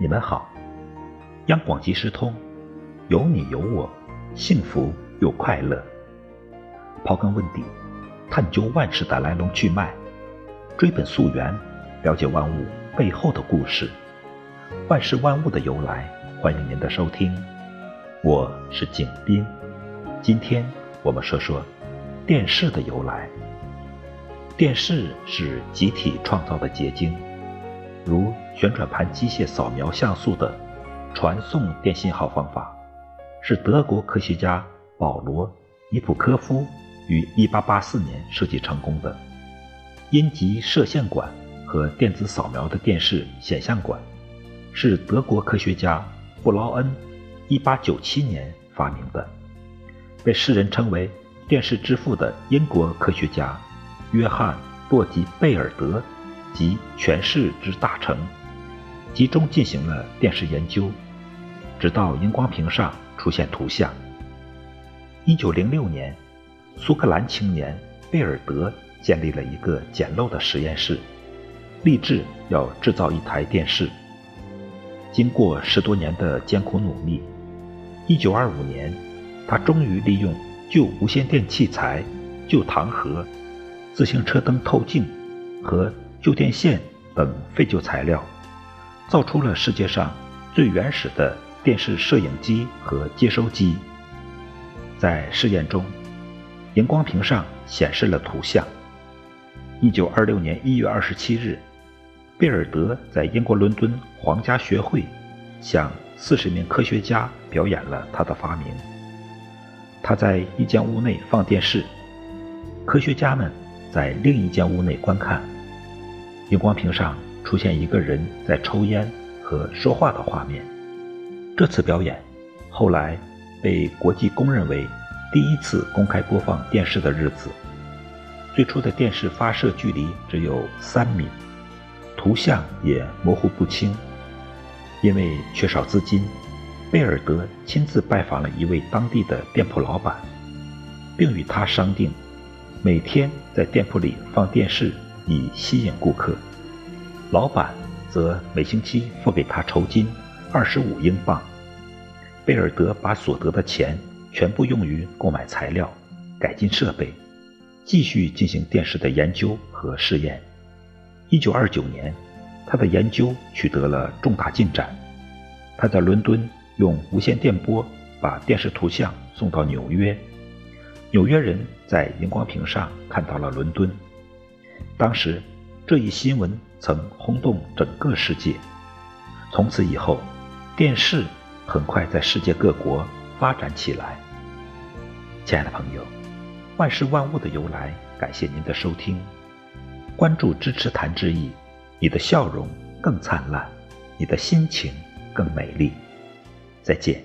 你们好，央广即时通，有你有我，幸福又快乐。刨根问底，探究万事的来龙去脉，追本溯源，了解万物背后的故事，万事万物的由来。欢迎您的收听，我是景斌。今天我们说说电视的由来。电视是集体创造的结晶。如旋转盘机械扫描像素的传送电信号方法，是德国科学家保罗·尼普科夫于1884年设计成功的。阴极射线管和电子扫描的电视显像管，是德国科学家布劳恩1897年发明的。被世人称为“电视之父”的英国科学家约翰·洛吉贝尔德。及权势之大成，集中进行了电视研究，直到荧光屏上出现图像。一九零六年，苏格兰青年贝尔德建立了一个简陋的实验室，立志要制造一台电视。经过十多年的艰苦努力，一九二五年，他终于利用旧无线电器材、旧糖盒、自行车灯透镜和旧电线等废旧材料，造出了世界上最原始的电视摄影机和接收机。在试验中，荧光屏上显示了图像。一九二六年一月二十七日，贝尔德在英国伦敦皇家学会向四十名科学家表演了他的发明。他在一间屋内放电视，科学家们在另一间屋内观看。荧光屏上出现一个人在抽烟和说话的画面。这次表演后来被国际公认为第一次公开播放电视的日子。最初的电视发射距离只有三米，图像也模糊不清。因为缺少资金，贝尔德亲自拜访了一位当地的店铺老板，并与他商定每天在店铺里放电视。以吸引顾客，老板则每星期付给他酬金二十五英镑。贝尔德把所得的钱全部用于购买材料、改进设备，继续进行电视的研究和试验。一九二九年，他的研究取得了重大进展。他在伦敦用无线电波把电视图像送到纽约，纽约人在荧光屏上看到了伦敦。当时，这一新闻曾轰动整个世界。从此以后，电视很快在世界各国发展起来。亲爱的朋友，万事万物的由来，感谢您的收听，关注支持谭志毅，你的笑容更灿烂，你的心情更美丽。再见。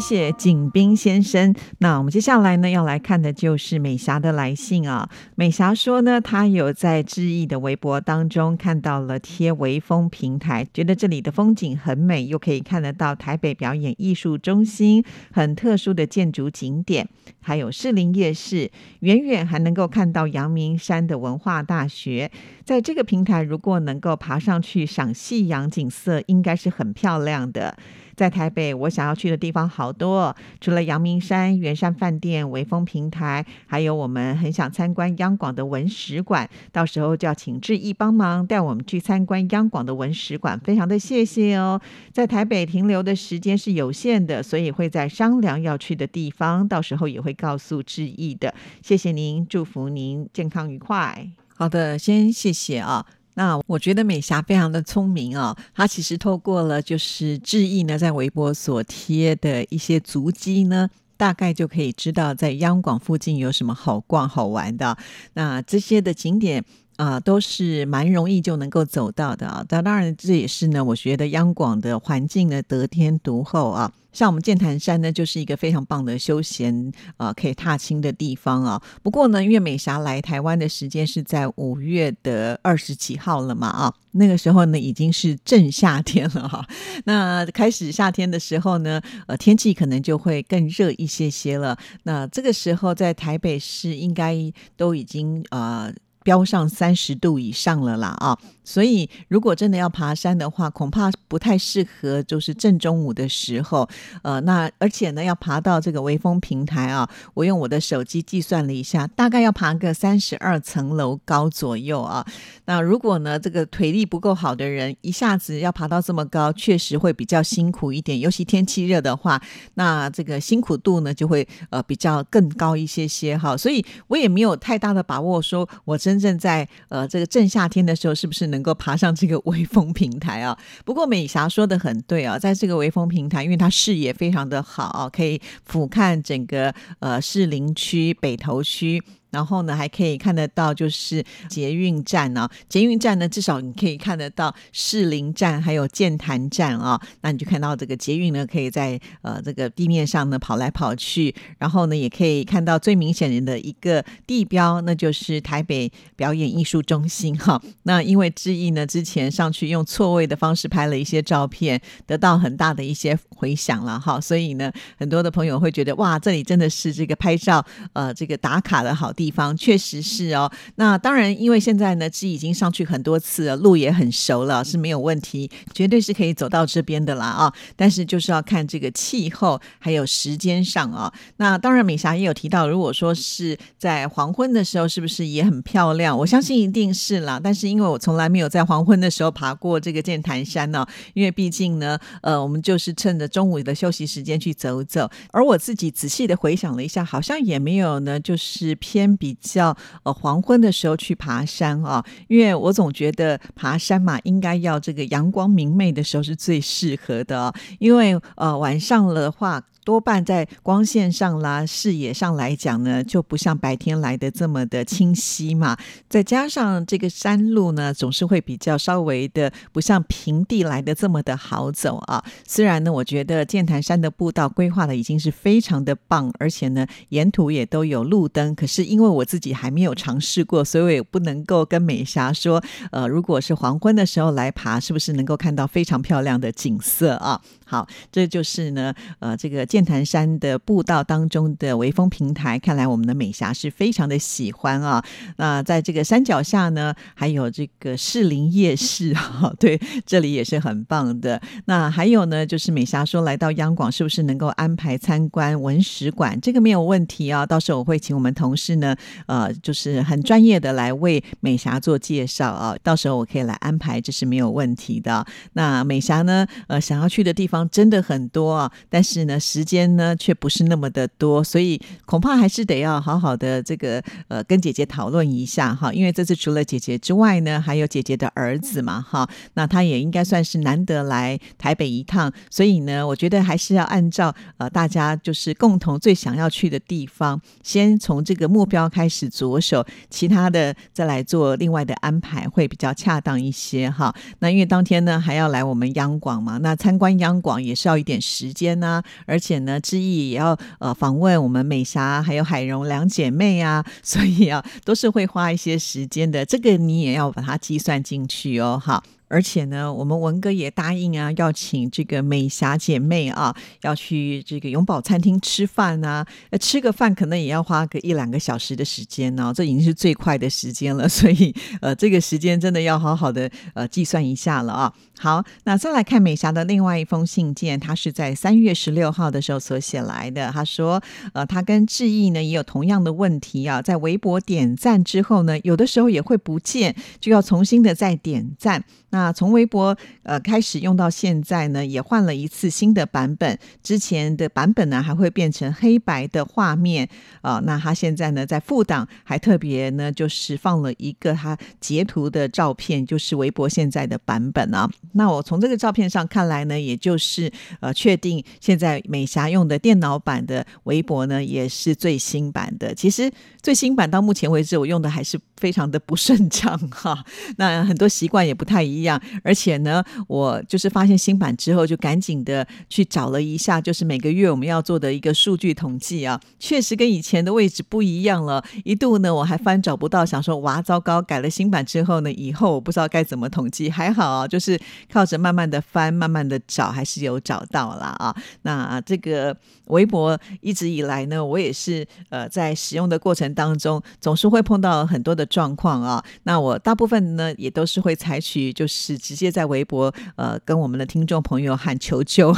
谢谢景斌先生。那我们接下来呢，要来看的就是美霞的来信啊。美霞说呢，她有在志毅的微博当中看到了贴微风平台，觉得这里的风景很美，又可以看得到台北表演艺术中心很特殊的建筑景点，还有士林夜市，远远还能够看到阳明山的文化大学。在这个平台，如果能够爬上去赏夕阳景色，应该是很漂亮的。在台北，我想要去的地方好多，除了阳明山、圆山饭店、微风平台，还有我们很想参观央广的文史馆。到时候就要请志毅帮忙带我们去参观央广的文史馆，非常的谢谢哦。在台北停留的时间是有限的，所以会在商量要去的地方，到时候也会告诉志毅的。谢谢您，祝福您健康愉快。好的，先谢谢啊。那我觉得美霞非常的聪明哦，她其实透过了就是志毅呢在微博所贴的一些足迹呢，大概就可以知道在央广附近有什么好逛好玩的。那这些的景点。啊，都是蛮容易就能够走到的啊。那当然，这也是呢，我觉得央广的环境呢得天独厚啊。像我们剑潭山呢，就是一个非常棒的休闲啊，可以踏青的地方啊。不过呢，因为美霞来台湾的时间是在五月的二十几号了嘛啊，那个时候呢已经是正夏天了哈。那开始夏天的时候呢，呃，天气可能就会更热一些些了。那这个时候在台北市应该都已经呃。飙上三十度以上了啦啊！所以如果真的要爬山的话，恐怕不太适合，就是正中午的时候。呃，那而且呢，要爬到这个微风平台啊，我用我的手机计算了一下，大概要爬个三十二层楼高左右啊。那如果呢，这个腿力不够好的人，一下子要爬到这么高，确实会比较辛苦一点。尤其天气热的话，那这个辛苦度呢，就会呃比较更高一些些哈。所以我也没有太大的把握，说我真。真正在呃这个正夏天的时候，是不是能够爬上这个微风平台啊？不过美霞说的很对啊，在这个微风平台，因为它视野非常的好，可以俯瞰整个呃士林区、北投区。然后呢，还可以看得到就是捷运站呢。捷运站呢，至少你可以看得到士林站还有建潭站啊。那你就看到这个捷运呢，可以在呃这个地面上呢跑来跑去。然后呢，也可以看到最明显的一个地标，那就是台北表演艺术中心哈。那因为志毅呢之前上去用错位的方式拍了一些照片，得到很大的一些回响了哈。所以呢，很多的朋友会觉得哇，这里真的是这个拍照呃这个打卡的好。地方确实是哦，那当然，因为现在呢，是已经上去很多次了，路也很熟了，是没有问题，绝对是可以走到这边的啦啊！但是就是要看这个气候还有时间上啊。那当然，美霞也有提到，如果说是在黄昏的时候，是不是也很漂亮？我相信一定是啦。但是因为我从来没有在黄昏的时候爬过这个剑潭山呢，因为毕竟呢，呃，我们就是趁着中午的休息时间去走走。而我自己仔细的回想了一下，好像也没有呢，就是偏。比较呃黄昏的时候去爬山啊，因为我总觉得爬山嘛，应该要这个阳光明媚的时候是最适合的，因为呃晚上的话。多半在光线上啦、视野上来讲呢，就不像白天来的这么的清晰嘛。再加上这个山路呢，总是会比较稍微的不像平地来的这么的好走啊。虽然呢，我觉得剑潭山的步道规划的已经是非常的棒，而且呢，沿途也都有路灯。可是因为我自己还没有尝试过，所以我也不能够跟美霞说，呃，如果是黄昏的时候来爬，是不是能够看到非常漂亮的景色啊？好，这就是呢，呃，这个剑潭山的步道当中的微风平台，看来我们的美霞是非常的喜欢啊。那在这个山脚下呢，还有这个士林夜市啊，对，这里也是很棒的。那还有呢，就是美霞说来到央广，是不是能够安排参观文史馆？这个没有问题啊，到时候我会请我们同事呢，呃，就是很专业的来为美霞做介绍啊。到时候我可以来安排，这是没有问题的。那美霞呢，呃，想要去的地方。真的很多啊，但是呢，时间呢却不是那么的多，所以恐怕还是得要好好的这个呃跟姐姐讨论一下哈，因为这次除了姐姐之外呢，还有姐姐的儿子嘛哈，那他也应该算是难得来台北一趟，所以呢，我觉得还是要按照呃大家就是共同最想要去的地方，先从这个目标开始着手，其他的再来做另外的安排会比较恰当一些哈。那因为当天呢还要来我们央广嘛，那参观央广。也是要一点时间呢，而且呢，志毅也要呃访问我们美霞还有海荣两姐妹啊，所以啊，都是会花一些时间的。这个你也要把它计算进去哦，哈。而且呢，我们文哥也答应啊，要请这个美霞姐妹啊，要去这个永宝餐厅吃饭啊，吃个饭可能也要花个一两个小时的时间呢，这已经是最快的时间了，所以呃，这个时间真的要好好的呃计算一下了啊。好，那再来看美霞的另外一封信件，她是在三月十六号的时候所写来的。她说，呃，她跟志毅呢也有同样的问题啊，在微博点赞之后呢，有的时候也会不见，就要重新的再点赞。那那从微博呃开始用到现在呢，也换了一次新的版本。之前的版本呢还会变成黑白的画面啊。那他现在呢在副档还特别呢就是放了一个他截图的照片，就是微博现在的版本啊。那我从这个照片上看来呢，也就是呃确定现在美霞用的电脑版的微博呢也是最新版的。其实最新版到目前为止我用的还是非常的不顺畅 哈。那很多习惯也不太一。样，而且呢，我就是发现新版之后，就赶紧的去找了一下，就是每个月我们要做的一个数据统计啊，确实跟以前的位置不一样了。一度呢，我还翻找不到，想说哇，糟糕，改了新版之后呢，以后我不知道该怎么统计。还好啊，就是靠着慢慢的翻，慢慢的找，还是有找到了啊。那这个微博一直以来呢，我也是呃在使用的过程当中，总是会碰到很多的状况啊。那我大部分呢，也都是会采取就。是直接在微博呃跟我们的听众朋友喊求救，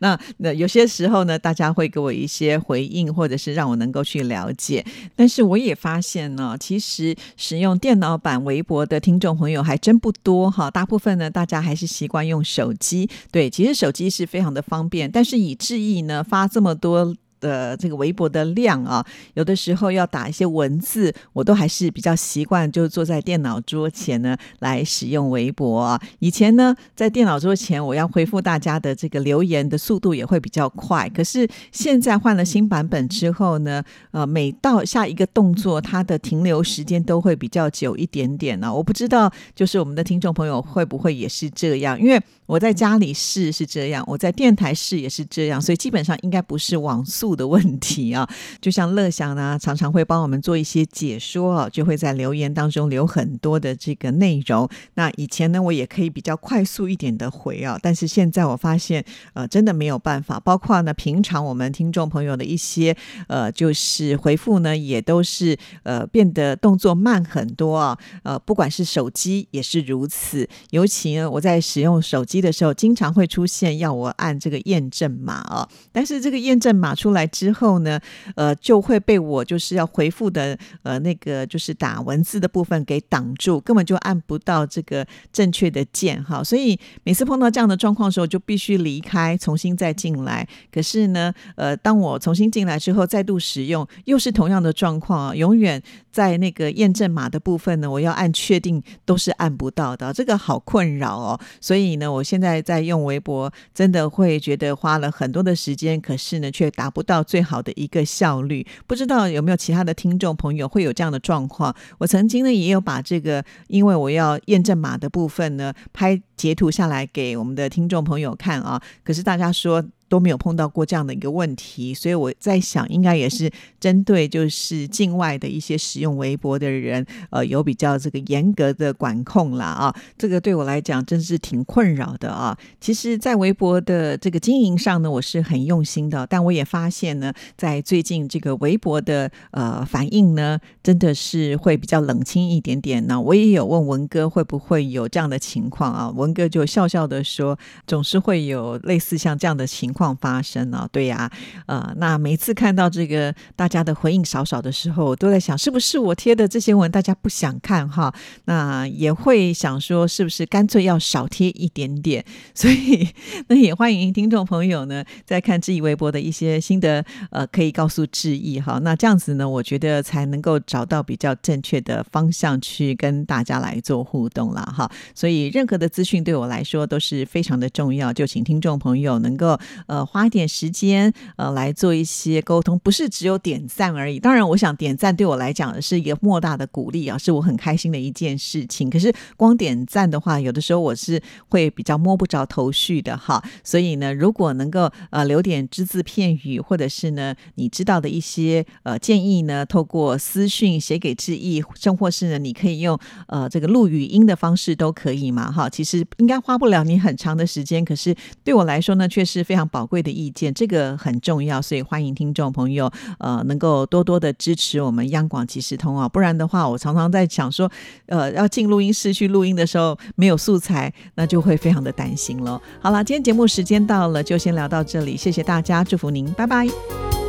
那那有些时候呢，大家会给我一些回应，或者是让我能够去了解。但是我也发现呢，其实使用电脑版微博的听众朋友还真不多哈，大部分呢大家还是习惯用手机。对，其实手机是非常的方便，但是以智毅呢发这么多。的这个微博的量啊，有的时候要打一些文字，我都还是比较习惯，就坐在电脑桌前呢来使用微博啊。以前呢，在电脑桌前，我要回复大家的这个留言的速度也会比较快。可是现在换了新版本之后呢，呃，每到下一个动作，它的停留时间都会比较久一点点呢。我不知道，就是我们的听众朋友会不会也是这样？因为我在家里试是这样，我在电台试也是这样，所以基本上应该不是网速的问题啊。就像乐享呢，常常会帮我们做一些解说啊，就会在留言当中留很多的这个内容。那以前呢，我也可以比较快速一点的回啊，但是现在我发现，呃，真的没有办法。包括呢，平常我们听众朋友的一些呃，就是回复呢，也都是呃变得动作慢很多啊。呃，不管是手机也是如此，尤其呢，我在使用手机。的时候经常会出现要我按这个验证码啊，但是这个验证码出来来之后呢，呃，就会被我就是要回复的呃那个就是打文字的部分给挡住，根本就按不到这个正确的键哈。所以每次碰到这样的状况的时候，就必须离开，重新再进来。可是呢，呃，当我重新进来之后，再度使用，又是同样的状况啊，永远在那个验证码的部分呢，我要按确定都是按不到的，这个好困扰哦。所以呢，我。现在在用微博，真的会觉得花了很多的时间，可是呢，却达不到到最好的一个效率。不知道有没有其他的听众朋友会有这样的状况？我曾经呢，也有把这个，因为我要验证码的部分呢，拍截图下来给我们的听众朋友看啊。可是大家说。都没有碰到过这样的一个问题，所以我在想，应该也是针对就是境外的一些使用微博的人，呃，有比较这个严格的管控啦啊。这个对我来讲真是挺困扰的啊。其实，在微博的这个经营上呢，我是很用心的，但我也发现呢，在最近这个微博的呃反应呢，真的是会比较冷清一点点呢。我也有问文哥会不会有这样的情况啊，文哥就笑笑的说，总是会有类似像这样的情况。况发生呢，对呀，呃，那每次看到这个大家的回应少少的时候，我都在想，是不是我贴的这些文大家不想看哈？那也会想说，是不是干脆要少贴一点点？所以，那也欢迎听众朋友呢，在看志毅微博的一些心得，呃，可以告诉志毅哈。那这样子呢，我觉得才能够找到比较正确的方向去跟大家来做互动了哈。所以，任何的资讯对我来说都是非常的重要，就请听众朋友能够。呃花一点时间呃来做一些沟通，不是只有点赞而已。当然，我想点赞对我来讲是一个莫大的鼓励啊，是我很开心的一件事情。可是光点赞的话，有的时候我是会比较摸不着头绪的哈。所以呢，如果能够呃留点只字片语，或者是呢你知道的一些呃建议呢，透过私讯写给志毅，甚或是呢你可以用呃这个录语音的方式都可以嘛哈。其实应该花不了你很长的时间，可是对我来说呢，却是非常宝贵的意见，这个很重要，所以欢迎听众朋友呃能够多多的支持我们央广即时通啊，不然的话，我常常在想说，呃要进录音室去录音的时候没有素材，那就会非常的担心了。好了，今天节目时间到了，就先聊到这里，谢谢大家，祝福您，拜拜。